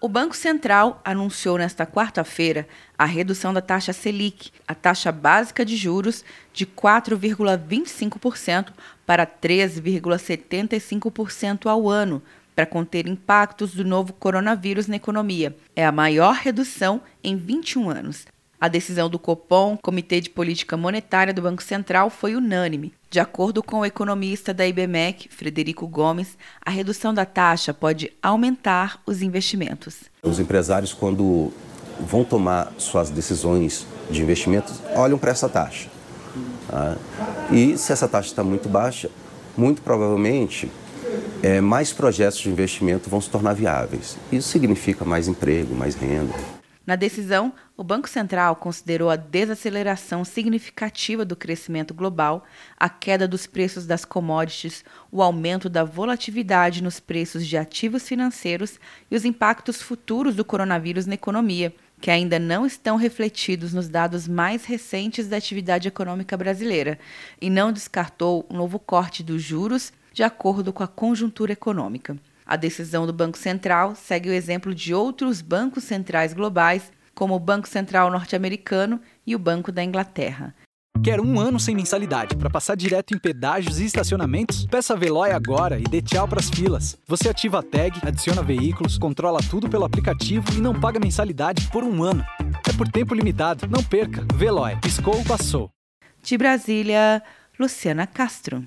O Banco Central anunciou nesta quarta-feira a redução da taxa Selic, a taxa básica de juros, de 4,25% para 3,75% ao ano, para conter impactos do novo coronavírus na economia. É a maior redução em 21 anos. A decisão do Copom, Comitê de Política Monetária do Banco Central, foi unânime. De acordo com o economista da IBMEC, Frederico Gomes, a redução da taxa pode aumentar os investimentos. Os empresários, quando vão tomar suas decisões de investimentos, olham para essa taxa. Tá? E se essa taxa está muito baixa, muito provavelmente é, mais projetos de investimento vão se tornar viáveis. Isso significa mais emprego, mais renda. Na decisão, o Banco Central considerou a desaceleração significativa do crescimento global, a queda dos preços das commodities, o aumento da volatilidade nos preços de ativos financeiros e os impactos futuros do coronavírus na economia, que ainda não estão refletidos nos dados mais recentes da atividade econômica brasileira, e não descartou um novo corte dos juros de acordo com a conjuntura econômica. A decisão do Banco Central segue o exemplo de outros bancos centrais globais, como o Banco Central norte-americano e o Banco da Inglaterra. Quer um ano sem mensalidade para passar direto em pedágios e estacionamentos? Peça a Veloy agora e dê tchau para as filas. Você ativa a tag, adiciona veículos, controla tudo pelo aplicativo e não paga mensalidade por um ano. É por tempo limitado. Não perca. Veloy. Piscou, passou. De Brasília, Luciana Castro.